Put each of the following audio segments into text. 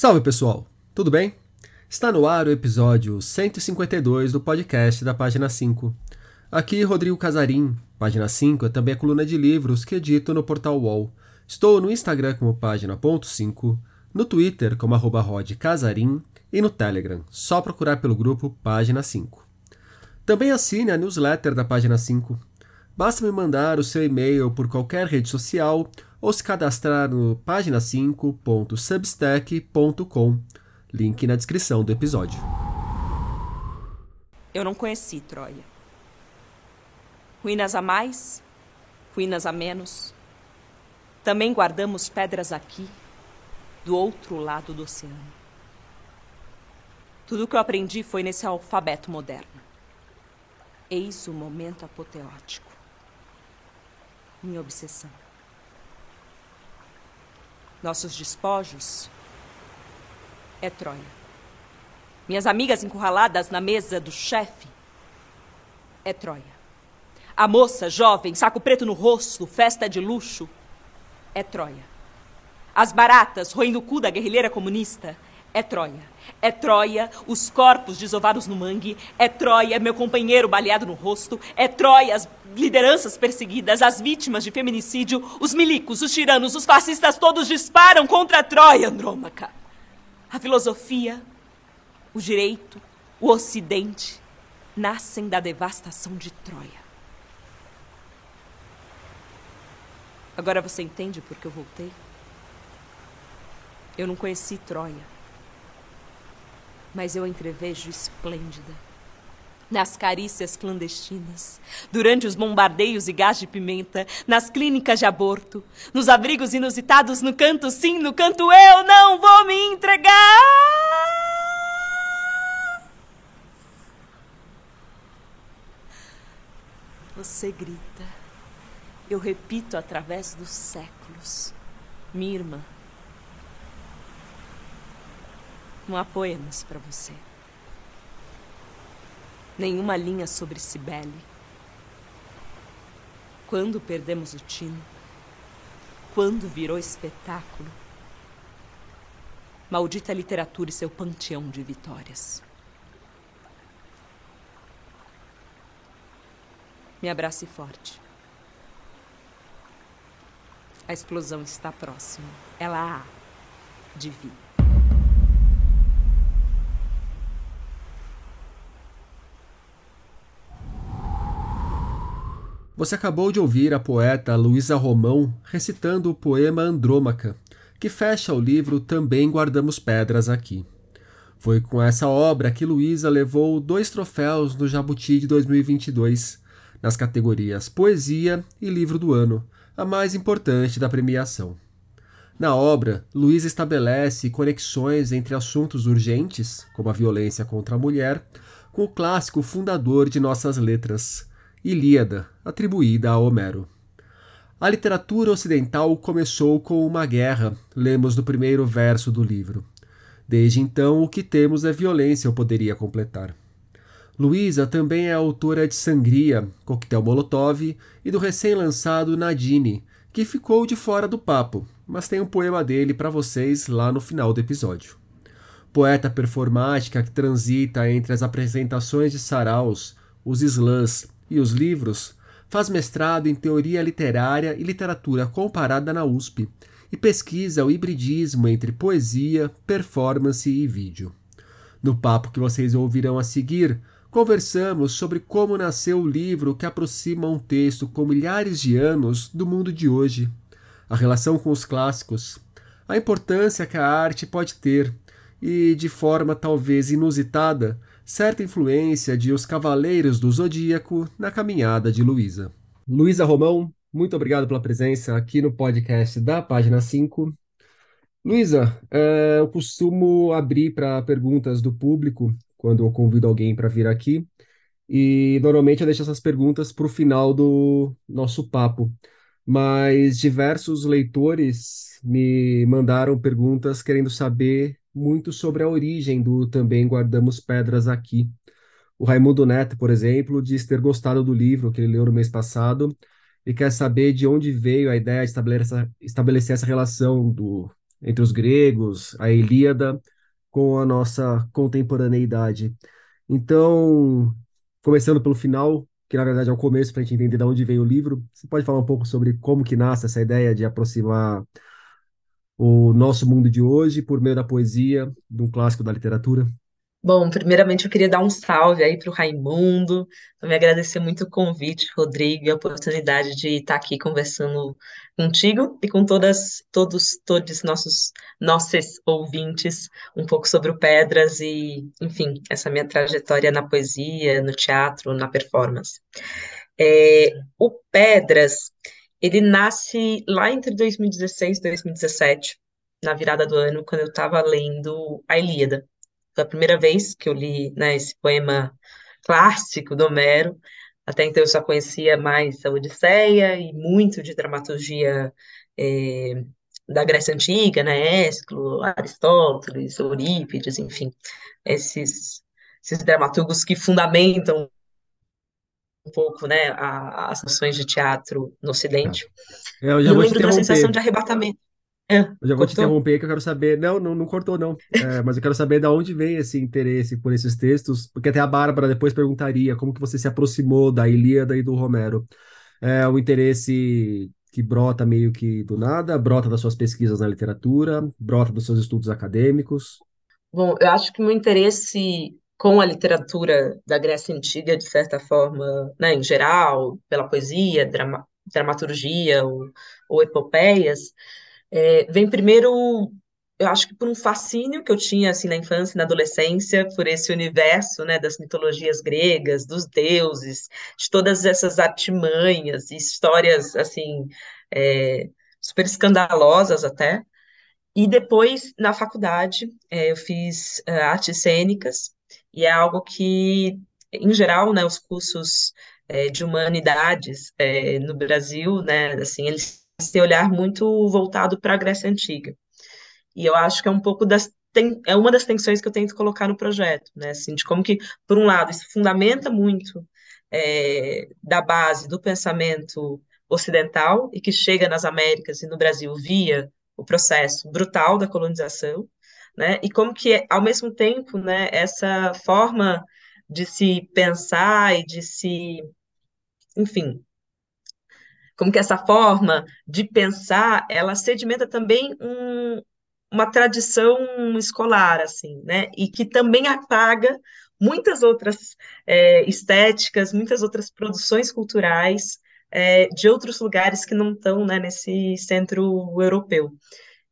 Salve pessoal, tudo bem? Está no ar o episódio 152 do podcast da página 5. Aqui Rodrigo Casarim, página 5 é também a coluna de livros que edito no portal UOL. Estou no Instagram como página.5, no Twitter como arroba rodcasarim e no Telegram, só procurar pelo grupo Página 5. Também assine a newsletter da página 5. Basta me mandar o seu e-mail por qualquer rede social ou se cadastrar no página5.substack.com. Link na descrição do episódio. Eu não conheci Troia. Ruínas a mais, ruínas a menos. Também guardamos pedras aqui, do outro lado do oceano. Tudo o que eu aprendi foi nesse alfabeto moderno. Eis o momento apoteótico. Minha obsessão. Nossos despojos é Troia. Minhas amigas encurraladas na mesa do chefe é Troia. A moça jovem, saco preto no rosto, festa de luxo é Troia. As baratas roendo o cu da guerrilheira comunista é Troia. É Troia, os corpos desovados no mangue. É Troia, meu companheiro baleado no rosto. É Troia, as lideranças perseguidas, as vítimas de feminicídio, os milicos, os tiranos, os fascistas todos disparam contra Troia, Andrômaca. A filosofia, o direito, o ocidente nascem da devastação de Troia. Agora você entende por que eu voltei? Eu não conheci Troia mas eu entrevejo esplêndida. Nas carícias clandestinas, durante os bombardeios e gás de pimenta, nas clínicas de aborto, nos abrigos inusitados, no canto sim, no canto eu não vou me entregar. Você grita, eu repito através dos séculos. Minha irmã, Não há poemas para você. Nenhuma linha sobre Cibele. Quando perdemos o tino? Quando virou espetáculo? Maldita literatura e seu panteão de vitórias. Me abrace forte. A explosão está próxima. Ela há de vir. Você acabou de ouvir a poeta Luísa Romão recitando o poema Andrômaca, que fecha o livro Também Guardamos Pedras Aqui. Foi com essa obra que Luísa levou dois troféus no Jabuti de 2022, nas categorias Poesia e Livro do Ano, a mais importante da premiação. Na obra, Luísa estabelece conexões entre assuntos urgentes, como a violência contra a mulher, com o clássico fundador de nossas letras, Ilíada, atribuída a Homero. A literatura ocidental começou com uma guerra, lemos no primeiro verso do livro. Desde então, o que temos é violência, eu poderia completar. Luísa também é autora de Sangria, Coquetel Molotov e do recém-lançado Nadine, que ficou de fora do papo, mas tem um poema dele para vocês lá no final do episódio. Poeta performática que transita entre as apresentações de saraus, os slams e os livros, faz mestrado em Teoria Literária e Literatura Comparada na USP e pesquisa o hibridismo entre poesia, performance e vídeo. No papo que vocês ouvirão a seguir, conversamos sobre como nasceu o livro que aproxima um texto com milhares de anos do mundo de hoje, a relação com os clássicos, a importância que a arte pode ter e, de forma talvez inusitada, certa influência de Os Cavaleiros do Zodíaco na caminhada de Luísa. Luísa Romão, muito obrigado pela presença aqui no podcast da página 5. Luísa, é, eu costumo abrir para perguntas do público quando eu convido alguém para vir aqui, e normalmente eu deixo essas perguntas para o final do nosso papo. Mas diversos leitores me mandaram perguntas querendo saber muito sobre a origem do Também Guardamos Pedras Aqui. O Raimundo Neto, por exemplo, diz ter gostado do livro que ele leu no mês passado e quer saber de onde veio a ideia de estabelecer essa, estabelecer essa relação do entre os gregos, a Ilíada, com a nossa contemporaneidade. Então, começando pelo final, que na verdade é o começo para a gente entender de onde vem o livro, você pode falar um pouco sobre como que nasce essa ideia de aproximar o nosso mundo de hoje por meio da poesia, de um clássico da literatura? Bom, primeiramente eu queria dar um salve aí para o Raimundo, também agradecer muito o convite, Rodrigo, e a oportunidade de estar aqui conversando contigo e com todas, todos, todos nossos nossos ouvintes um pouco sobre o Pedras e, enfim, essa minha trajetória na poesia, no teatro, na performance. É, o Pedras, ele nasce lá entre 2016 e 2017, na virada do ano, quando eu estava lendo a Ilíada foi a primeira vez que eu li, né, esse poema clássico do Homero. Até então eu só conhecia mais a Odisseia e muito de dramaturgia é, da Grécia Antiga, né, Ésquilo, Aristóteles, Eurípides, enfim, esses, esses dramaturgos que fundamentam um pouco, né, a, as noções de teatro no Ocidente. É, eu já e eu lembro da sensação de arrebatamento. É, eu já vou te interromper que eu quero saber. Não, não, não cortou, não. É, mas eu quero saber de onde vem esse interesse por esses textos, porque até a Bárbara depois perguntaria como que você se aproximou da Ilíada e do Romero. É o interesse que brota meio que do nada, brota das suas pesquisas na literatura, brota dos seus estudos acadêmicos. Bom, eu acho que meu interesse com a literatura da Grécia Antiga, de certa forma, né, em geral, pela poesia, drama, dramaturgia ou, ou epopeias, é, vem primeiro, eu acho que por um fascínio que eu tinha assim na infância e na adolescência por esse universo, né, das mitologias gregas, dos deuses, de todas essas artimanhas e histórias assim é, super escandalosas até. E depois na faculdade é, eu fiz uh, artes cênicas e é algo que em geral, né, os cursos é, de humanidades é, no Brasil, né, assim, eles esse olhar muito voltado para a Grécia Antiga. E eu acho que é um pouco das tem, é uma das tensões que eu tento colocar no projeto, né? Assim, de como que, por um lado, isso fundamenta muito é, da base do pensamento ocidental e que chega nas Américas e no Brasil via o processo brutal da colonização, né? E como que, ao mesmo tempo, né, essa forma de se pensar e de se, enfim, como que essa forma de pensar, ela sedimenta também um, uma tradição escolar, assim, né, e que também apaga muitas outras é, estéticas, muitas outras produções culturais é, de outros lugares que não estão né, nesse centro europeu.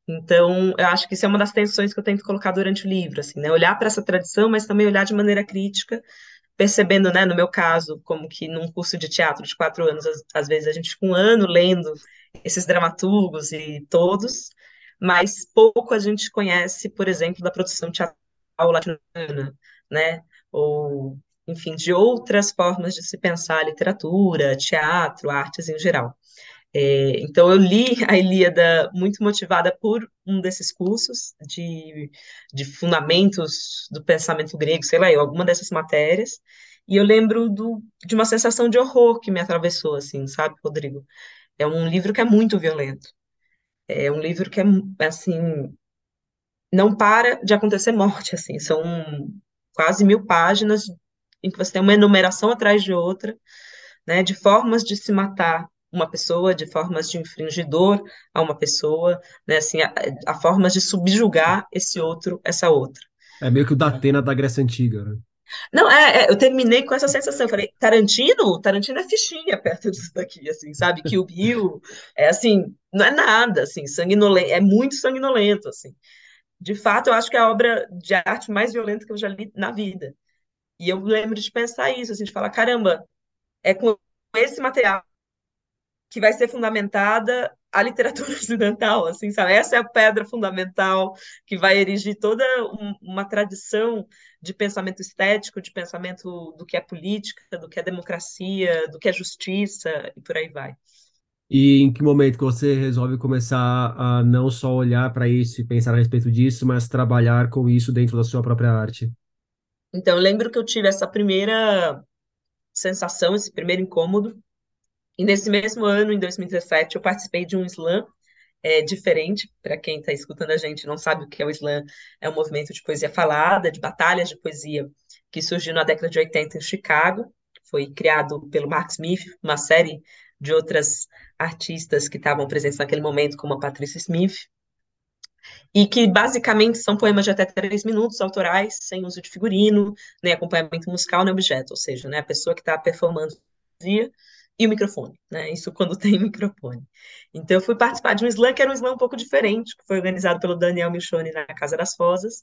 Então, eu acho que isso é uma das tensões que eu tento colocar durante o livro, assim, né, olhar para essa tradição, mas também olhar de maneira crítica percebendo, né, no meu caso, como que num curso de teatro de quatro anos, às, às vezes a gente fica um ano lendo esses dramaturgos e todos, mas pouco a gente conhece, por exemplo, da produção teatral latino-americana, né, ou, enfim, de outras formas de se pensar literatura, teatro, artes em geral. É, então, eu li a Ilíada muito motivada por um desses cursos de, de fundamentos do pensamento grego, sei lá, alguma dessas matérias, e eu lembro do, de uma sensação de horror que me atravessou, assim, sabe, Rodrigo? É um livro que é muito violento. É um livro que é, assim, não para de acontecer morte, assim, são quase mil páginas em que você tem uma enumeração atrás de outra, né, de formas de se matar uma pessoa, de formas de infringidor a uma pessoa, né, assim, a, a formas de subjugar esse outro, essa outra. É meio que o Datena da Grécia Antiga, né? Não, é, é, eu terminei com essa sensação. Eu falei, Tarantino? Tarantino é fichinha perto disso daqui, assim, sabe? Que o Bill é assim, não é nada, assim, sanguinolento, é muito sanguinolento, assim. De fato, eu acho que é a obra de arte mais violenta que eu já li na vida. E eu lembro de pensar isso, assim, de falar, caramba, é com esse material que vai ser fundamentada a literatura ocidental, assim, sabe? Essa é a pedra fundamental que vai erigir toda um, uma tradição de pensamento estético, de pensamento do que é política, do que é democracia, do que é justiça e por aí vai. E em que momento que você resolve começar a não só olhar para isso e pensar a respeito disso, mas trabalhar com isso dentro da sua própria arte? Então, eu lembro que eu tive essa primeira sensação, esse primeiro incômodo, e nesse mesmo ano, em 2017, eu participei de um slam é diferente para quem está escutando a gente não sabe o que é o slam. É um movimento de poesia falada, de batalhas de poesia que surgiu na década de 80 em Chicago. Foi criado pelo Mark Smith, uma série de outras artistas que estavam presentes naquele momento, como a Patricia Smith, e que basicamente são poemas de até três minutos, autorais, sem uso de figurino, nem acompanhamento musical, nem objeto, ou seja, né, a pessoa que está performando poesia e o microfone, né? Isso quando tem microfone. Então, eu fui participar de um slam que era um slam um pouco diferente, que foi organizado pelo Daniel Michoni na Casa das Rosas,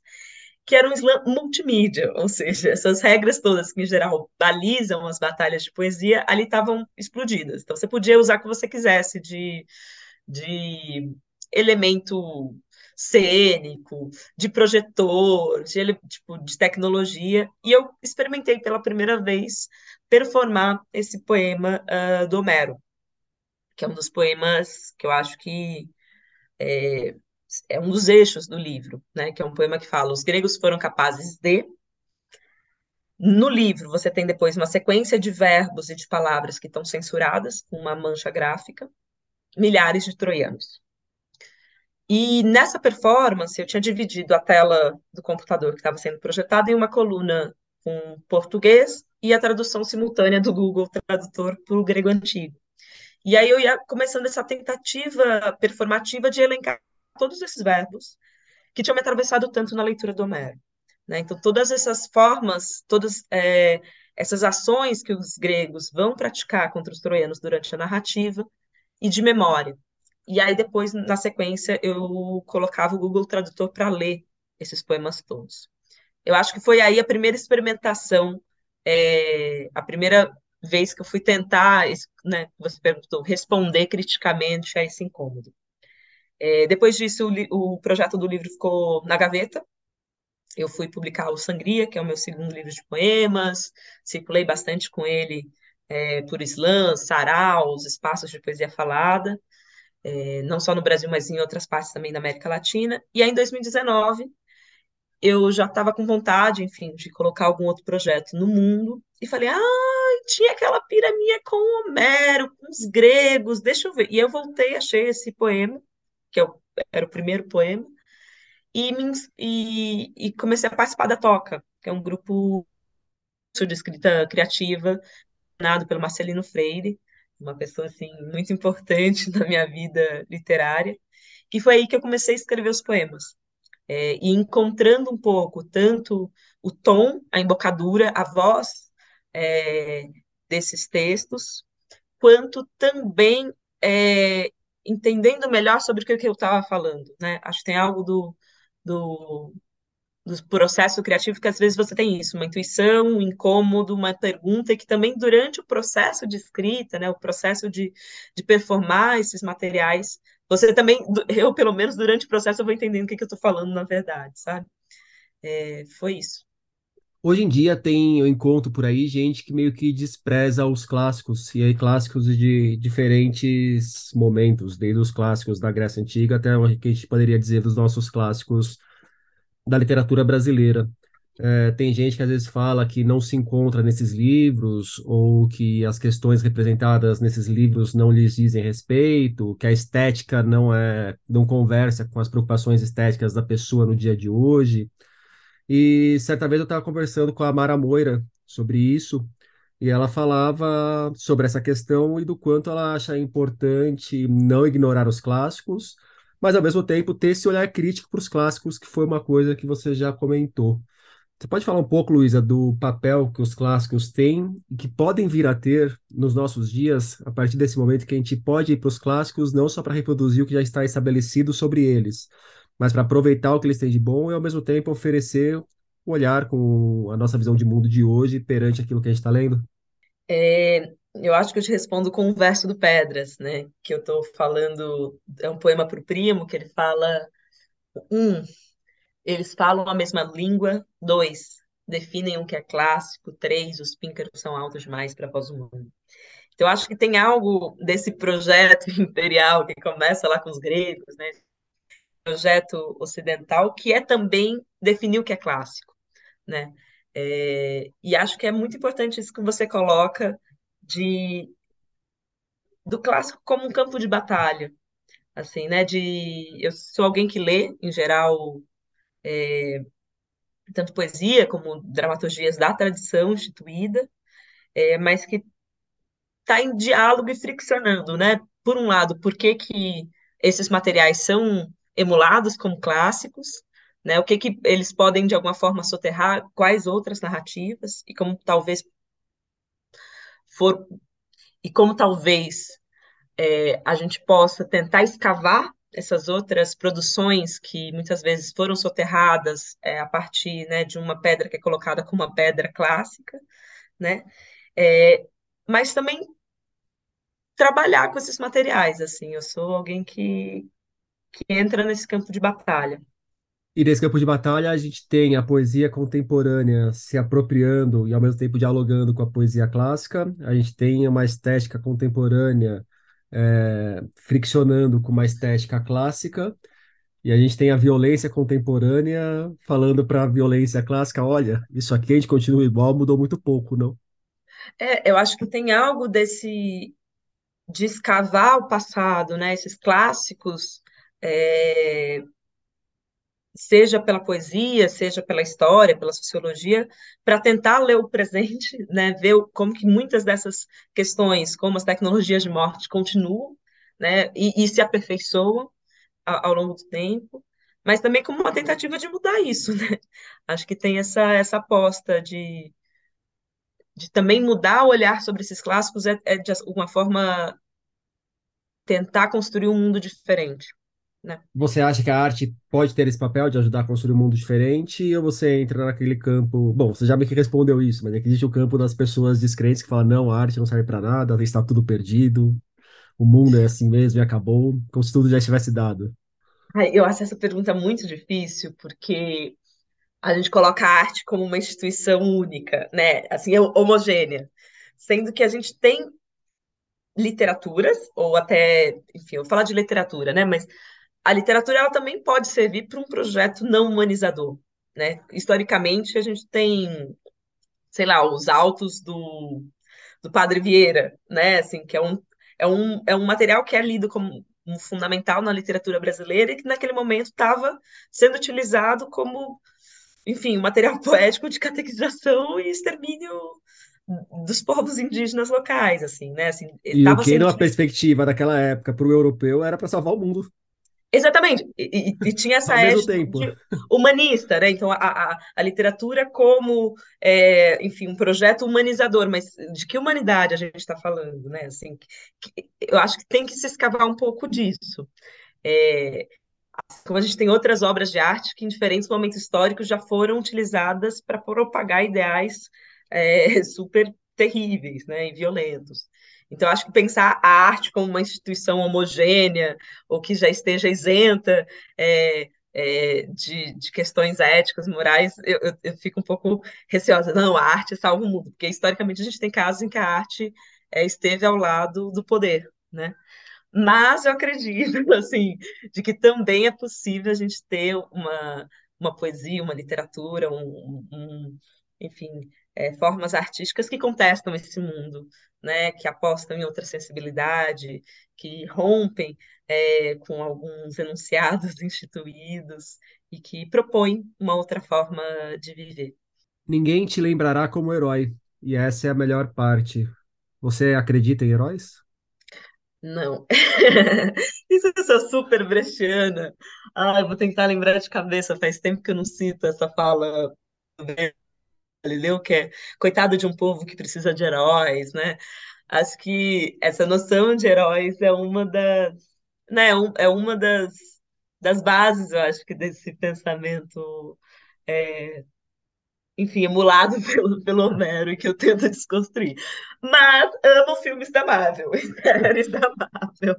que era um slam multimídia, ou seja, essas regras todas que, em geral, balizam as batalhas de poesia, ali estavam explodidas. Então, você podia usar o que você quisesse de, de elemento cênico, de projetor, de, tipo, de tecnologia, e eu experimentei pela primeira vez performar esse poema uh, do Homero, que é um dos poemas que eu acho que é, é um dos eixos do livro, né? Que é um poema que fala: os gregos foram capazes de. No livro, você tem depois uma sequência de verbos e de palavras que estão censuradas, com uma mancha gráfica, milhares de troianos. E nessa performance, eu tinha dividido a tela do computador que estava sendo projetada em uma coluna com português e a tradução simultânea do Google Tradutor para o grego antigo. E aí eu ia começando essa tentativa performativa de elencar todos esses verbos que tinham me atravessado tanto na leitura do Homero. Né? Então, todas essas formas, todas é, essas ações que os gregos vão praticar contra os troianos durante a narrativa e de memória. E aí, depois, na sequência, eu colocava o Google Tradutor para ler esses poemas todos. Eu acho que foi aí a primeira experimentação, é, a primeira vez que eu fui tentar, né, você perguntou, responder criticamente a esse incômodo. É, depois disso, o, o, projeto do livro ficou na gaveta. Eu fui publicar o Sangria, que é o meu segundo livro de poemas, circulei bastante com ele é, por slam, saraus, espaços de poesia falada é, não só no Brasil, mas em outras partes também da América Latina. E aí, em 2019, eu já estava com vontade, enfim, de colocar algum outro projeto no mundo, e falei, ah, tinha aquela piraminha com Homero, com os gregos, deixa eu ver. E eu voltei, achei esse poema, que é era o primeiro poema, e, me, e, e comecei a participar da Toca, que é um grupo de escrita criativa, nado pelo Marcelino Freire, uma pessoa assim muito importante na minha vida literária, que foi aí que eu comecei a escrever os poemas. É, e encontrando um pouco tanto o tom, a embocadura, a voz é, desses textos, quanto também é, entendendo melhor sobre o que eu estava falando. Né? Acho que tem algo do, do, do processo criativo que às vezes você tem isso, uma intuição, um incômodo, uma pergunta, que também durante o processo de escrita, né, o processo de, de performar esses materiais, você também, eu pelo menos durante o processo eu vou entendendo o que, que eu estou falando na verdade, sabe? É, foi isso. Hoje em dia tem, eu encontro por aí gente que meio que despreza os clássicos, e aí clássicos de diferentes momentos, desde os clássicos da Grécia Antiga até o que a gente poderia dizer dos nossos clássicos da literatura brasileira. É, tem gente que às vezes fala que não se encontra nesses livros, ou que as questões representadas nesses livros não lhes dizem respeito, que a estética não é, não conversa com as preocupações estéticas da pessoa no dia de hoje. E certa vez eu estava conversando com a Mara Moira sobre isso, e ela falava sobre essa questão e do quanto ela acha importante não ignorar os clássicos, mas ao mesmo tempo ter esse olhar crítico para os clássicos, que foi uma coisa que você já comentou. Você pode falar um pouco, Luísa, do papel que os clássicos têm e que podem vir a ter nos nossos dias, a partir desse momento que a gente pode ir para os clássicos não só para reproduzir o que já está estabelecido sobre eles, mas para aproveitar o que eles têm de bom e ao mesmo tempo oferecer o olhar com a nossa visão de mundo de hoje perante aquilo que a gente está lendo? É, eu acho que eu te respondo com o verso do Pedras, né? Que eu estou falando, é um poema para o primo, que ele fala: um, eles falam a mesma língua, dois, definem o que é clássico, três, os píncaros são altos demais para voz humana. Então, acho que tem algo desse projeto imperial que começa lá com os gregos, né? Projeto ocidental, que é também definir o que é clássico, né? É, e acho que é muito importante isso que você coloca de do clássico como um campo de batalha, assim, né? De eu sou alguém que lê, em geral, é, tanto poesia como dramaturgias da tradição instituída, é, mas que está em diálogo e friccionando, né? Por um lado, por que que esses materiais são emulados como clássicos, né? O que que eles podem de alguma forma soterrar, quais outras narrativas e como talvez for e como talvez é, a gente possa tentar escavar essas outras produções que muitas vezes foram soterradas é, a partir né, de uma pedra que é colocada como uma pedra clássica, né? É, mas também trabalhar com esses materiais, assim, eu sou alguém que, que entra nesse campo de batalha. E nesse campo de batalha a gente tem a poesia contemporânea se apropriando e ao mesmo tempo dialogando com a poesia clássica, a gente tem uma estética contemporânea é, friccionando com uma estética clássica, e a gente tem a violência contemporânea falando para a violência clássica, olha, isso aqui a gente continua igual, mudou muito pouco, não? É, eu acho que tem algo desse de escavar o passado, né? Esses clássicos, é, seja pela poesia, seja pela história, pela sociologia, para tentar ler o presente, né? Ver como que muitas dessas questões, como as tecnologias de morte, continuam, né? E, e se aperfeiçoam ao, ao longo do tempo mas também como uma tentativa de mudar isso, né? Acho que tem essa, essa aposta de de também mudar o olhar sobre esses clássicos é, é de alguma forma tentar construir um mundo diferente. Né? Você acha que a arte pode ter esse papel de ajudar a construir um mundo diferente ou você entra naquele campo? Bom, você já me respondeu isso, mas é que existe o campo das pessoas descrentes que falam: não, a arte não serve para nada, está tudo perdido, o mundo é assim mesmo e acabou, como se tudo já estivesse dado. Eu acho essa pergunta muito difícil, porque a gente coloca a arte como uma instituição única, né? Assim, homogênea. Sendo que a gente tem literaturas, ou até, enfim, eu vou falar de literatura, né? Mas a literatura ela também pode servir para um projeto não humanizador, né? Historicamente, a gente tem, sei lá, os autos do, do Padre Vieira, né? Assim, que é um, é um, é um material que é lido como um fundamental na literatura brasileira e que naquele momento estava sendo utilizado como enfim, material poético de catequização e extermínio dos povos indígenas locais, assim, né? Assim, e o que, numa perspectiva daquela época, para o europeu, era para salvar o mundo. Exatamente, e, e, e tinha essa ética humanista, né? Então, a, a, a literatura como, é, enfim, um projeto humanizador, mas de que humanidade a gente está falando, né? Assim, que, eu acho que tem que se escavar um pouco disso. É, como a gente tem outras obras de arte que, em diferentes momentos históricos, já foram utilizadas para propagar ideais é, super terríveis né, e violentos. Então, acho que pensar a arte como uma instituição homogênea, ou que já esteja isenta é, é, de, de, questões éticas, morais, eu, eu, eu, fico um pouco receosa. Não, a arte salva o mundo, porque historicamente a gente tem casos em que a arte é, esteve ao lado do poder, né? Mas eu acredito, assim, de que também é possível a gente ter uma, uma poesia, uma literatura, um, um enfim, é, formas artísticas que contestam esse mundo, né, que apostam em outra sensibilidade, que rompem é, com alguns enunciados instituídos e que propõem uma outra forma de viver. Ninguém te lembrará como herói, e essa é a melhor parte. Você acredita em heróis? Não. Isso é sou super brechiana. Ah, eu vou tentar lembrar de cabeça. Faz tempo que eu não cito essa fala do Galileu, que é coitado de um povo que precisa de heróis, né? Acho que essa noção de heróis é uma das, né, é uma das, das bases, eu acho que desse pensamento é, enfim, emulado pelo, pelo Homero e que eu tento desconstruir. Mas amo filmes da Marvel, séries da Marvel.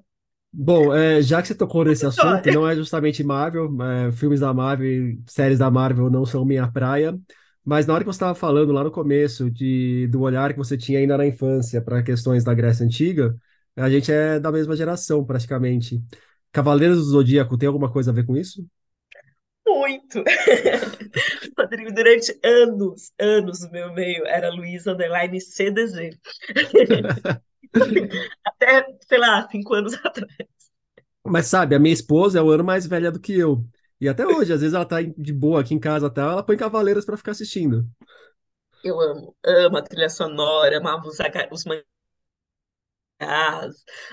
Bom, é, já que você tocou nesse assunto, não é justamente Marvel, é, filmes da Marvel, séries da Marvel não são minha praia, mas na hora que você estava falando lá no começo de, do olhar que você tinha ainda na infância para questões da Grécia Antiga, a gente é da mesma geração praticamente. Cavaleiros do Zodíaco tem alguma coisa a ver com isso? Muito. Rodrigo, durante anos, anos o meu meio era Luiz Underline CDZ. Até, sei lá, cinco anos atrás. Mas sabe, a minha esposa é um ano mais velha do que eu. E até hoje, às vezes ela tá de boa aqui em casa, até ela põe Cavaleiros para ficar assistindo. Eu amo, amo a trilha sonora, amo os, os mangás,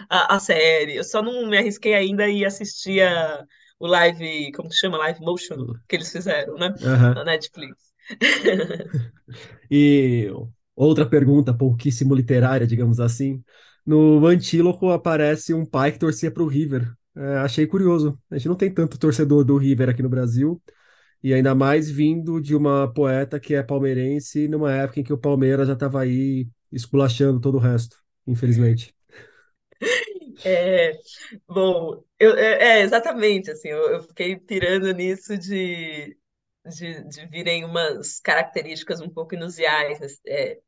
a, a série. Eu só não me arrisquei ainda e assistir a, o live, como que chama? Live motion que eles fizeram, né? Aham. Na Netflix. E outra pergunta, pouquíssimo literária, digamos assim. No Antíloco aparece um pai que torcia para o River. É, achei curioso. A gente não tem tanto torcedor do River aqui no Brasil, e ainda mais vindo de uma poeta que é palmeirense, numa época em que o Palmeiras já estava aí esculachando todo o resto, infelizmente. É, bom, eu, é, é, exatamente assim, eu, eu fiquei pirando nisso de, de, de virem umas características um pouco inusuais, é,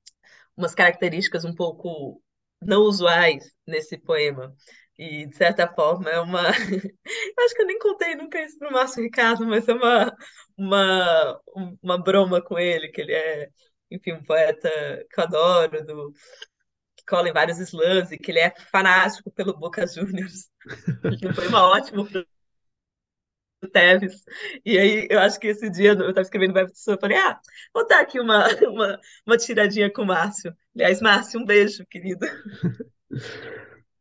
umas características um pouco não usuais nesse poema. E, de certa forma, é uma. Acho que eu nem contei nunca isso para o Márcio Ricardo, mas é uma, uma, uma broma com ele, que ele é, enfim, um poeta que eu adoro, do, que cola em vários slams, e que ele é fanático pelo Boca Juniors. Ele foi uma ótima Teves. E aí, eu acho que esse dia eu estava escrevendo Web eu falei, ah, vou dar aqui uma, uma, uma tiradinha com o Márcio. Aliás, Márcio, um beijo, querido.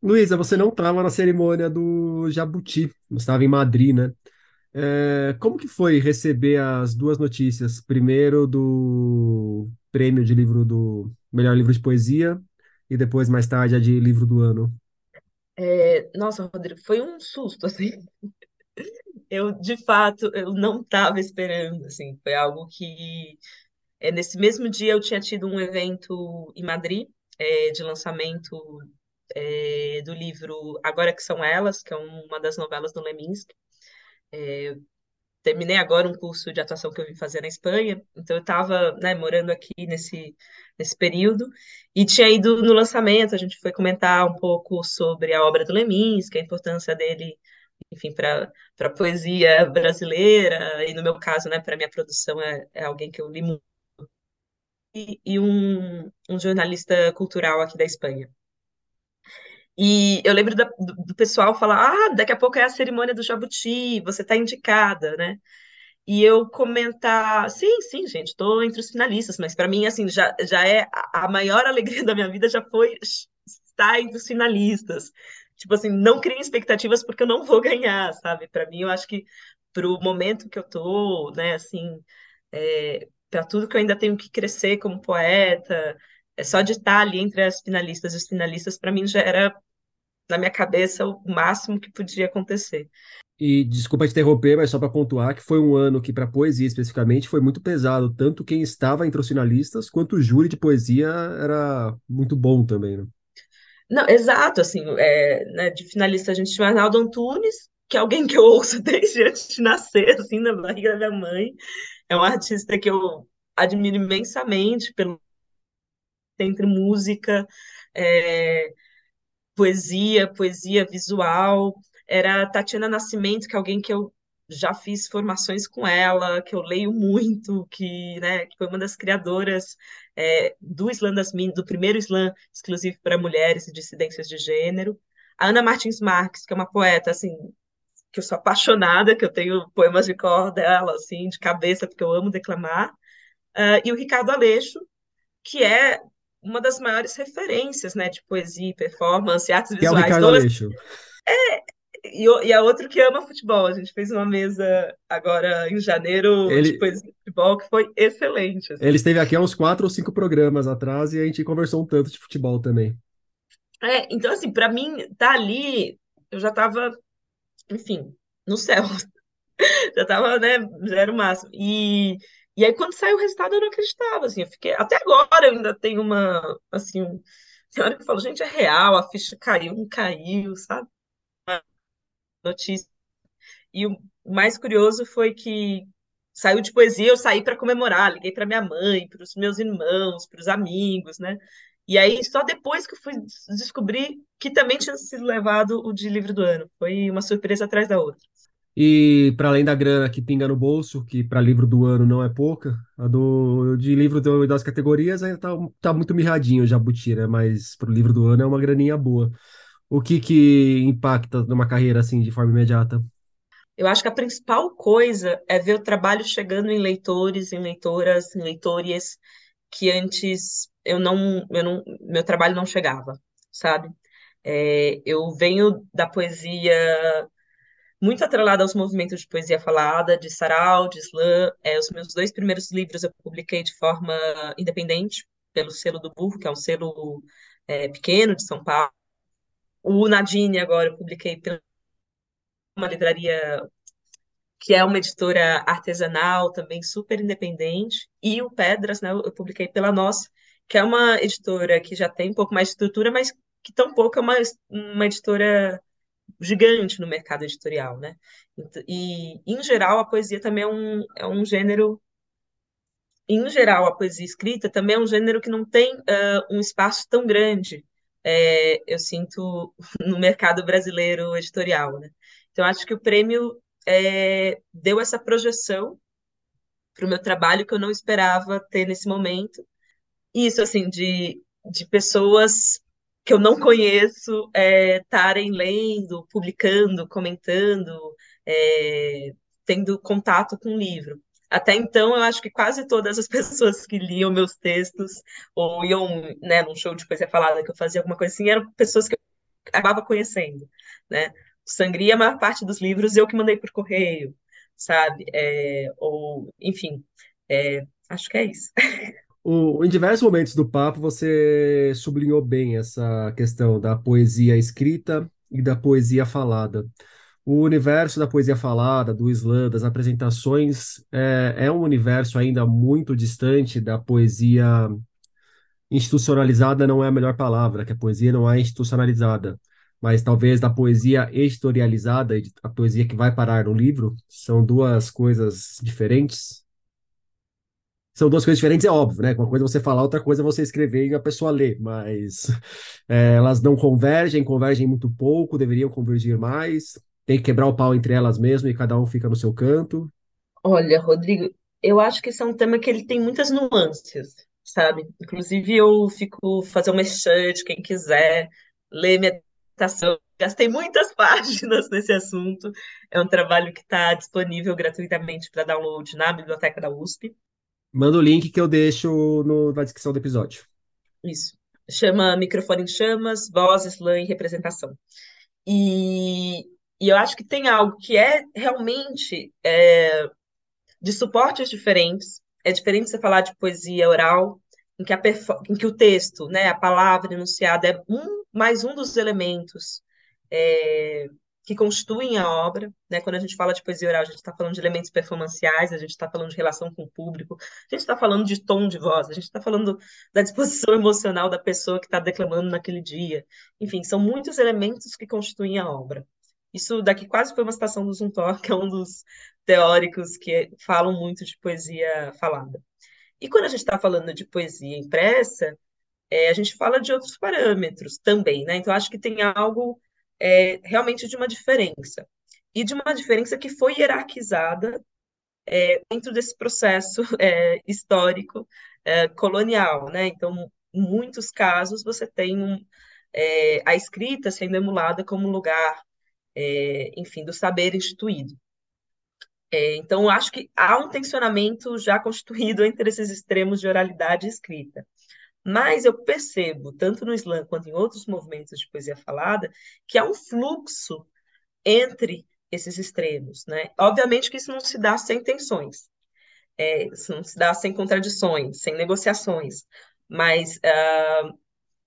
Luísa, você não estava na cerimônia do Jabuti, você estava em Madrid, né? É, como que foi receber as duas notícias? Primeiro do prêmio de livro do melhor livro de poesia e depois mais tarde a de livro do ano. É, nossa, Rodrigo, foi um susto, assim. Eu, de fato, eu não estava esperando, assim. Foi algo que... É, nesse mesmo dia eu tinha tido um evento em Madrid, é, de lançamento é, do livro Agora que São Elas, que é uma das novelas do Leminski. É, terminei agora um curso de atuação que eu vim fazer na Espanha, então eu estava né, morando aqui nesse, nesse período, e tinha ido no lançamento, a gente foi comentar um pouco sobre a obra do Leminski, a importância dele, enfim, para a poesia brasileira, e no meu caso, né, para minha produção, é, é alguém que eu li muito, e, e um, um jornalista cultural aqui da Espanha. E eu lembro da, do, pessoal falar: ah, daqui a pouco é a cerimônia do Jabuti, você está indicada, né? E eu comentar: sim, sim, gente, estou entre os finalistas, mas para mim, assim, já, já é a, maior alegria da minha vida já foi estar entre os finalistas. Tipo assim, não criem expectativas porque eu não vou ganhar, sabe? Para mim, eu acho que para o momento que eu tô, né, assim, é, para tudo que eu ainda tenho que crescer como poeta, só de estar ali entre as finalistas e os finalistas, para mim já era, na minha cabeça, o máximo que podia acontecer. E desculpa te interromper, mas só para pontuar que foi um ano que, para poesia especificamente, foi muito pesado. Tanto quem estava entre os finalistas, quanto o júri de poesia era muito bom também, né? Não, exato, assim, é, né, de finalista a gente tinha o Arnaldo Antunes, que é alguém que eu ouço desde antes de nascer, assim, na barriga da minha mãe. É um artista que eu admiro imensamente pelo entre música, é, poesia, poesia visual. Era a Tatiana Nascimento, que é alguém que eu já fiz formações com ela, que eu leio muito, que, né, que foi uma das criadoras é, do Slam das Minas, do primeiro slam exclusivo para mulheres e dissidências de gênero. A Ana Martins Marques, que é uma poeta, assim, que eu sou apaixonada, que eu tenho poemas de cor dela, assim, de cabeça, porque eu amo declamar. Uh, e o Ricardo Aleixo, que é uma das maiores referências, né, de poesia, performance, artes que visuais. É o Ricardo Aleixo. É, e, e a outro que ama futebol. A gente fez uma mesa agora em janeiro Ele... de poesia de futebol que foi excelente. Assim. Ele esteve aqui há uns quatro ou cinco programas atrás e a gente conversou um tanto de futebol também. É, então assim, para mim, tá ali, eu já tava, enfim, no céu. já tava, né, zero máximo. E e aí, quando saiu o resultado, eu não acreditava, assim, eu fiquei... Até agora eu ainda tenho uma, assim, tem hora que eu falo, gente, é real, a ficha caiu, não caiu, sabe? Notícia. E o mais curioso foi que saiu de poesia, eu saí para comemorar, liguei para minha mãe, para os meus irmãos, para os amigos, né? E aí, só depois que eu fui descobrir que também tinha sido levado o de livro do ano. Foi uma surpresa atrás da outra. E para além da grana que pinga no bolso, que para livro do ano não é pouca, a do de livro do, das categorias ainda tá, tá muito mirradinho o Jabuti, né? Mas para o livro do ano é uma graninha boa. O que que impacta numa carreira assim de forma imediata? Eu acho que a principal coisa é ver o trabalho chegando em leitores, em leitoras, em leitores que antes eu não, eu não, meu trabalho não chegava, sabe? É, eu venho da poesia muito atrelada aos movimentos de poesia falada, de sarau, de slam. É, os meus dois primeiros livros eu publiquei de forma independente, pelo selo do Burro, que é um selo é, pequeno de São Paulo. O Nadine, agora, eu publiquei pela uma livraria que é uma editora artesanal, também super independente. E o Pedras, né, eu publiquei pela Nossa, que é uma editora que já tem um pouco mais de estrutura, mas que tampouco é uma, uma editora gigante no mercado editorial, né? E, em geral, a poesia também é um, é um gênero. Em geral, a poesia escrita também é um gênero que não tem uh, um espaço tão grande, é, eu sinto, no mercado brasileiro editorial, né? Então, acho que o prêmio é, deu essa projeção para o meu trabalho que eu não esperava ter nesse momento. Isso, assim, de, de pessoas que eu não conheço estarem é, lendo, publicando, comentando, é, tendo contato com o livro. Até então, eu acho que quase todas as pessoas que liam meus textos ou iam né, num show de poesia falada que eu fazia alguma coisa assim, eram pessoas que eu acabava conhecendo, né? Sangria, a maior parte dos livros eu que mandei por correio, sabe? É, ou, enfim, é, acho que é isso. O, em diversos momentos do papo, você sublinhou bem essa questão da poesia escrita e da poesia falada. O universo da poesia falada, do slam, das apresentações, é, é um universo ainda muito distante da poesia institucionalizada, não é a melhor palavra, que a poesia não é institucionalizada, mas talvez da poesia editorializada, a poesia que vai parar no livro, são duas coisas diferentes são duas coisas diferentes, é óbvio, né? Uma coisa é você falar, outra coisa é você escrever e a pessoa ler, mas é, elas não convergem, convergem muito pouco, deveriam convergir mais, tem que quebrar o pau entre elas mesmo e cada um fica no seu canto. Olha, Rodrigo, eu acho que esse é um tema que ele tem muitas nuances, sabe? Inclusive, eu fico fazer uma de quem quiser ler minha dissertação. Gastei muitas páginas nesse assunto. É um trabalho que está disponível gratuitamente para download na biblioteca da USP. Manda o link que eu deixo no, na descrição do episódio. Isso. Chama Microfone em Chamas, Voz, Slam e Representação. E, e eu acho que tem algo que é realmente é, de suportes diferentes. É diferente você falar de poesia oral, em que, a, em que o texto, né, a palavra enunciada é um, mais um dos elementos é, que constituem a obra. Né? Quando a gente fala de poesia oral, a gente está falando de elementos performanciais, a gente está falando de relação com o público, a gente está falando de tom de voz, a gente está falando da disposição emocional da pessoa que está declamando naquele dia. Enfim, são muitos elementos que constituem a obra. Isso daqui quase foi uma citação do Zuntor, que é um dos teóricos que falam muito de poesia falada. E quando a gente está falando de poesia impressa, é, a gente fala de outros parâmetros também, né? Então, acho que tem algo é, realmente de uma diferença. E de uma diferença que foi hierarquizada é, dentro desse processo é, histórico é, colonial. Né? Então, em muitos casos, você tem um, é, a escrita sendo emulada como lugar, é, enfim, do saber instituído. então, acho que há um tensionamento já constituído entre esses extremos de oralidade e escrita. Mas eu percebo, tanto no slam quanto em outros movimentos de poesia falada, que há um fluxo entre esses extremos. Né? Obviamente que isso não se dá sem tensões, é, isso não se dá sem contradições, sem negociações, mas uh,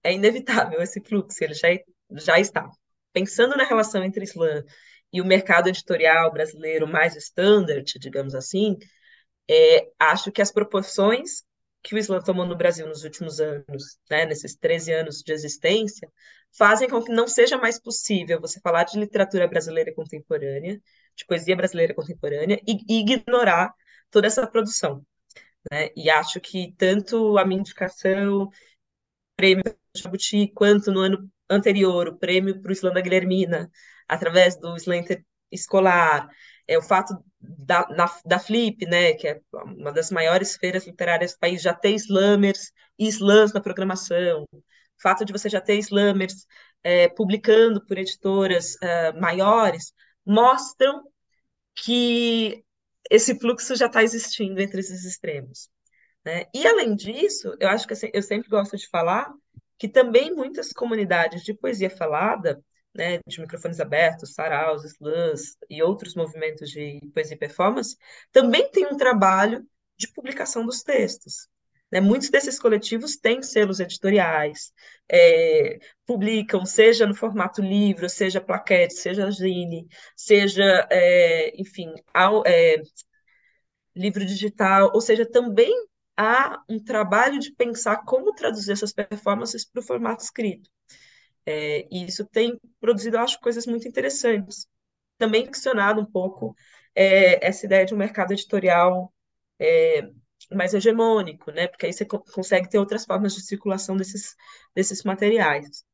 é inevitável esse fluxo, ele já, já está. Pensando na relação entre slam e o mercado editorial brasileiro mais standard, digamos assim, é, acho que as proporções que o Islã tomou no Brasil nos últimos anos, né, nesses 13 anos de existência, fazem com que não seja mais possível você falar de literatura brasileira contemporânea, de poesia brasileira contemporânea, e, ignorar toda essa produção. Né? E acho que tanto a minha indicação, prêmio Jabuti, quanto no ano anterior, o prêmio para o Islã da Guilhermina, através do Islã escolar, é o fato da, na, da Flip, né, que é uma das maiores feiras literárias do país, já ter slammers e slams na programação, o fato de você já ter slammers é, publicando por editoras uh, maiores, mostram que esse fluxo já está existindo entre esses extremos. Né? E, além disso, eu acho que assim, eu sempre gosto de falar que também muitas comunidades de poesia falada, né, de microfones abertos, saraus, slams e outros movimentos de poesia e performance, também têm um trabalho de publicação dos textos. Né? Muitos desses coletivos têm selos editoriais, é, publicam, seja no formato livro, seja plaquete, seja zine, seja, é, enfim, ao, é, livro digital, ou seja, também há um trabalho de pensar como traduzir essas performances para o formato escrito. É, e isso tem produzido, eu acho, coisas muito interessantes. Também ficcionado um pouco é, essa ideia de um mercado editorial é, mais hegemônico, né? Porque aí você co consegue ter outras formas de circulação desses, desses materiais.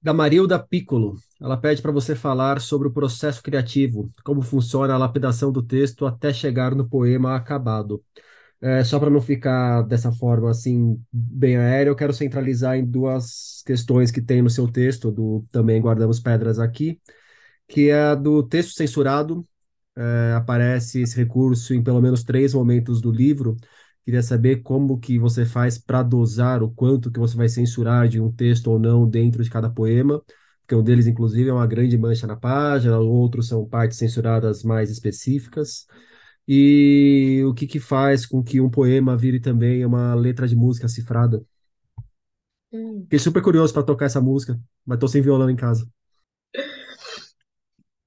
Da Marilda Piccolo, ela pede para você falar sobre o processo criativo, como funciona a lapidação do texto até chegar no poema acabado. É, só para não ficar dessa forma assim bem aérea, eu quero centralizar em duas questões que tem no seu texto, do também guardamos pedras aqui, que é do texto censurado. É, aparece esse recurso em pelo menos três momentos do livro. Queria saber como que você faz para dosar o quanto que você vai censurar de um texto ou não dentro de cada poema, porque um deles, inclusive, é uma grande mancha na página, outros são partes censuradas mais específicas e o que que faz com que um poema vire também uma letra de música cifrada. Hum. Fiquei super curioso para tocar essa música, mas tô sem violão em casa.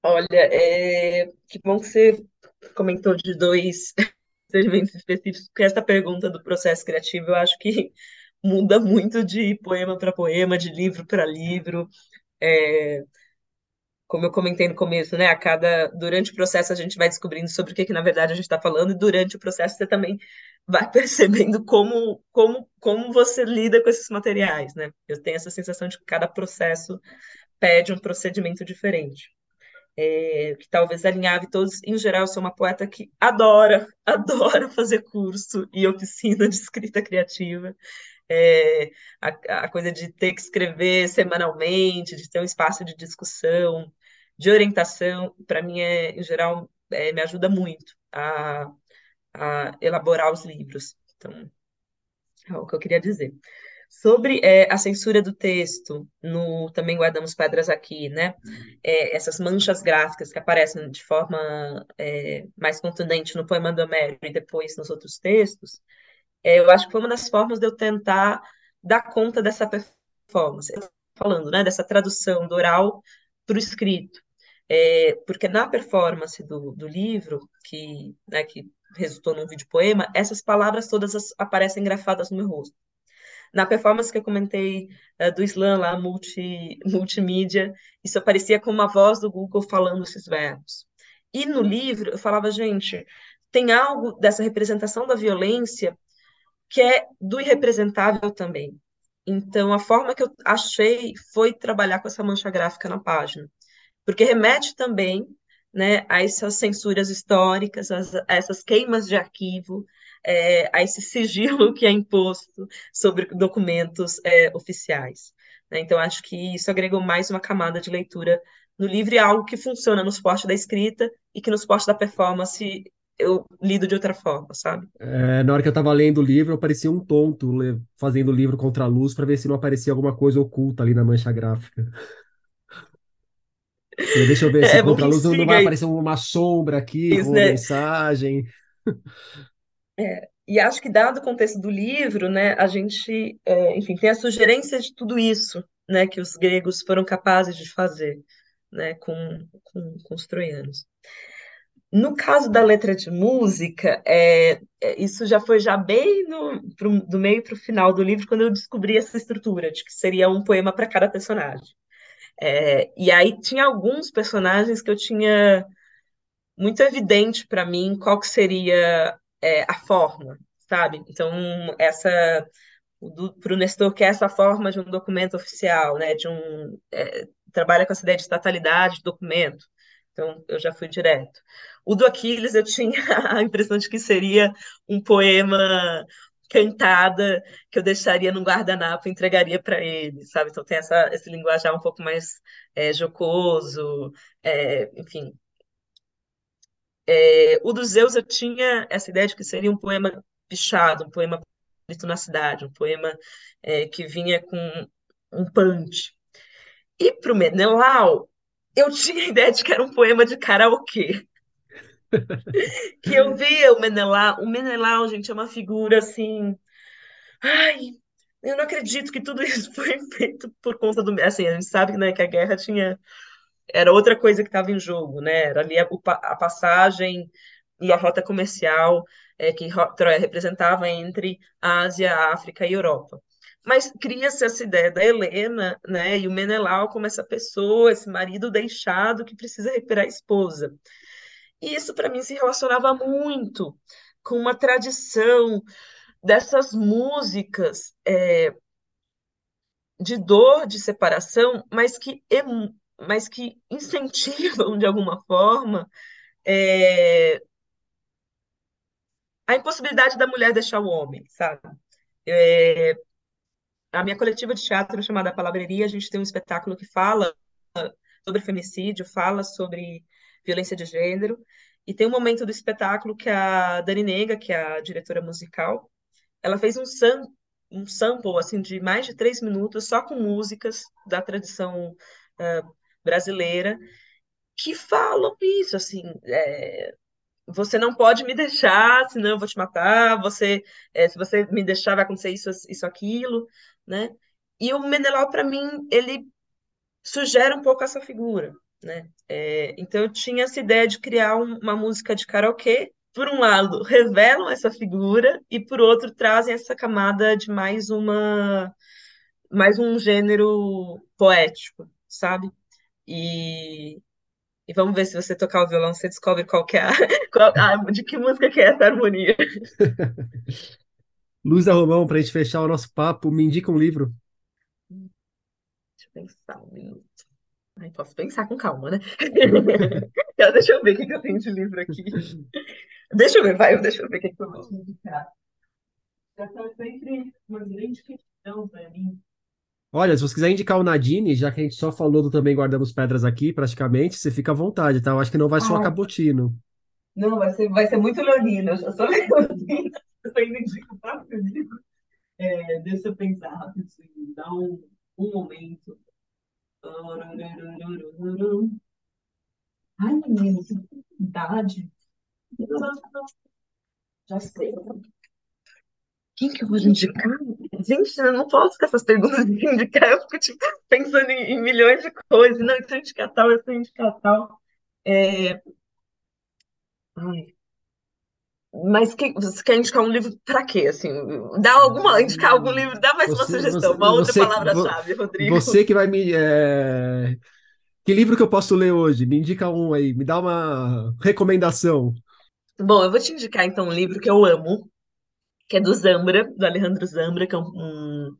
Olha, é... que bom que você comentou de dois eventos específicos, porque essa pergunta do processo criativo eu acho que muda muito de poema para poema, de livro para livro. É como eu comentei no começo, né? A cada durante o processo a gente vai descobrindo sobre o que, que na verdade a gente está falando e durante o processo você também vai percebendo como como como você lida com esses materiais, né? Eu tenho essa sensação de que cada processo pede um procedimento diferente. É, que talvez alinhave todos. Em geral, eu sou uma poeta que adora, adora fazer curso e oficina de escrita criativa. É, a, a, coisa de ter que escrever semanalmente, de ter um espaço de discussão, de orientação, para mim, é, em geral, é, me ajuda muito a, a, elaborar os livros. Então, é o que eu queria dizer. Sobre é, a censura do texto, no Também Guardamos Pedras Aqui, né? É, essas manchas gráficas que aparecem de forma é, mais contundente no poema do Homero e depois nos outros textos, é, eu acho que foi uma das formas de eu tentar dar conta dessa performance. Falando, né? Dessa tradução do oral para o escrito. É, porque na performance do, do livro, que, né, que resultou num vídeo poema, essas palavras todas as, aparecem grafadas no meu rosto. Na performance que eu comentei uh, do slam lá, multi, multimídia, isso aparecia como uma voz do Google falando esses verbos. E no livro eu falava, gente, tem algo dessa representação da violência que é do irrepresentável também. Então, a forma que eu achei foi trabalhar com essa mancha gráfica na página porque remete também né, a essas censuras históricas, a, essas queimas de arquivo, é, a esse sigilo que é imposto sobre documentos é, oficiais. Né? Então, acho que isso agregou mais uma camada de leitura no livro e é algo que funciona no suporte da escrita e que no suporte da performance eu lido de outra forma, sabe? É, na hora que eu estava lendo o livro, eu parecia um tonto fazendo o livro contra a luz para ver se não aparecia alguma coisa oculta ali na mancha gráfica. Deixa eu ver se é, contra a luz não vai aparecer uma sombra aqui Isso, com né? mensagem. É, e acho que, dado o contexto do livro, né, a gente, é, enfim, tem a sugerência de tudo isso né, que os gregos foram capazes de fazer né, com, com, com os troianos. No caso da letra de música, é, é isso já foi já bem no, pro, do meio para o final do livro, quando eu descobri essa estrutura de que seria um poema para cada personagem. É, e aí tinha alguns personagens que eu tinha muito evidente para mim qual que seria é, a forma, sabe? Então, essa para o Nestor, que é essa forma de um documento oficial, né? De um é, trabalha com essa ideia de estatalidade de documento. Então, eu já fui direto. O do Aquiles, eu tinha a impressão de que seria um poema cantada que eu deixaria no guardanapo e entregaria para ele, sabe? Então tem essa, esse linguajar um pouco mais é, jocoso, é, enfim. É, o dos Zeus eu tinha essa ideia de que seria um poema pichado, um poema escrito na cidade, um poema que vinha com um punch. E para o Menelau, eu tinha a ideia de que era um poema de karaokê. que eu via o Menelau. O Menelau, gente, é uma figura assim. Ai, eu não acredito que tudo isso foi feito por conta do. Assim, a gente sabe né, que a guerra tinha. Era outra coisa que estava em jogo, né? Era ali a, a passagem e a rota comercial é, que Troia representava entre Ásia, África e Europa. Mas cria-se essa ideia da Helena, né, e o Menelau como essa pessoa, esse marido deixado que precisa recuperar a esposa. E isso para mim se relacionava muito com uma tradição dessas músicas é, de dor, de separação, mas que, mas que incentivam de alguma forma é, a impossibilidade da mulher deixar o homem, sabe? É, a minha coletiva de teatro chamada Palavreria, a gente tem um espetáculo que fala sobre femicídio, fala sobre violência de gênero, e tem um momento do espetáculo que a Dani Nega, que é a diretora musical, ela fez um, sam um sample assim de mais de três minutos só com músicas da tradição uh, brasileira que falam isso, assim, é, você não pode me deixar, senão eu vou te matar, você, é, se você me deixar vai acontecer isso, isso, aquilo, né? E o Menelau, para mim, ele sugere um pouco essa figura, né? É, então eu tinha essa ideia de criar um, uma música de karaokê, por um lado, revelam essa figura, e por outro, trazem essa camada de mais uma mais um gênero poético, sabe? E, e vamos ver se você tocar o violão, você descobre qual que é a, qual, a, de que música que é essa harmonia. Luísa Romão, para a gente fechar o nosso papo, me indica um livro. Deixa eu pensar um minuto. Ai, posso pensar com calma, né? deixa eu ver o que, que eu tenho de livro aqui. Deixa eu ver, vai, deixa eu ver o que, que eu vou te indicar. Essa é sempre uma grande questão para mim. Olha, se você quiser indicar o Nadine, já que a gente só falou do Também Guardamos Pedras aqui, praticamente, você fica à vontade, tá? Eu acho que não vai só ah. Não, vai ser, vai ser muito leonino. Eu já sou leonina. Eu ainda indico livros. É, deixa eu pensar rapidinho. Dá um, um momento. Ai, menino, que idade. Já sei. Quem que eu vou indicar? Gente, eu não posso com essas perguntas de indicar. Eu fico tipo, pensando em, em milhões de coisas. Não, eu sou indicar tal, eu sou indicar tal. É... Ai. Mas que, você quer indicar um livro para quê? Assim, dá alguma, indicar algum livro, dá mais você, uma sugestão, você, uma outra palavra-chave, Rodrigo. Você que vai me. É... Que livro que eu posso ler hoje? Me indica um aí, me dá uma recomendação. Bom, eu vou te indicar então um livro que eu amo, que é do Zambra, do Alejandro Zambra, que é um,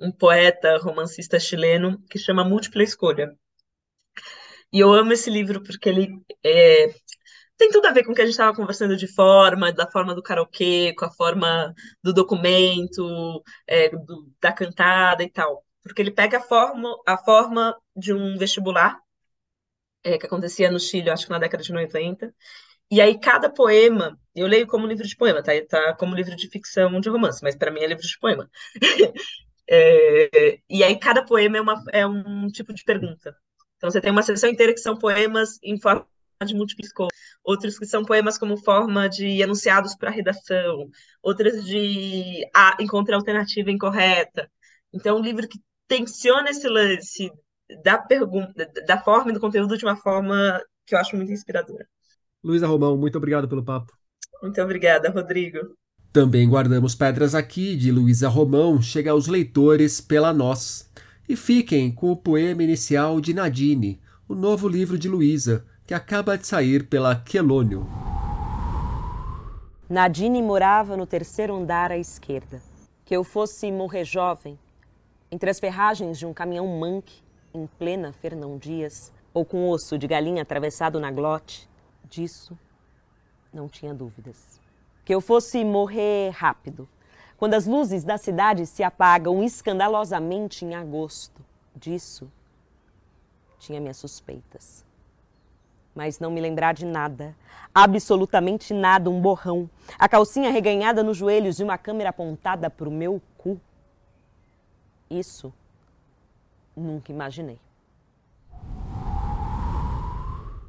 um poeta, romancista chileno, que chama Múltipla Escolha. E eu amo esse livro porque ele é, tem tudo a ver com o que a gente estava conversando de forma, da forma do karaokê, com a forma do documento, é, do, da cantada e tal. Porque ele pega a forma, a forma de um vestibular, é, que acontecia no Chile, acho que na década de 90, e aí cada poema, eu leio como livro de poema, tá? Tá como livro de ficção de romance, mas para mim é livro de poema. é, e aí cada poema é, uma, é um tipo de pergunta. Então você tem uma sessão inteira que são poemas em forma de múltipla escolha, outros que são poemas como forma de enunciados para redação, outros de encontrar alternativa incorreta. Então, um livro que tensiona esse lance da pergunta, da forma e do conteúdo de uma forma que eu acho muito inspiradora. Luísa Romão, muito obrigado pelo papo. Muito obrigada, Rodrigo. Também guardamos pedras aqui de Luísa Romão, chega aos leitores pela nós. E fiquem com o poema inicial de Nadine, o novo livro de Luísa, que acaba de sair pela Quelônio. Nadine morava no terceiro andar à esquerda. Que eu fosse morrer jovem, entre as ferragens de um caminhão manque, em plena Fernão Dias, ou com osso de galinha atravessado na glote, disso não tinha dúvidas. Que eu fosse morrer rápido, quando as luzes da cidade se apagam escandalosamente em agosto. Disso tinha minhas suspeitas. Mas não me lembrar de nada, absolutamente nada, um borrão, a calcinha reganhada nos joelhos e uma câmera apontada para o meu cu. Isso nunca imaginei.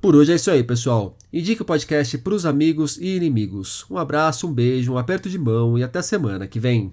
Por hoje é isso aí, pessoal. Indique o podcast para os amigos e inimigos. Um abraço, um beijo, um aperto de mão e até semana que vem.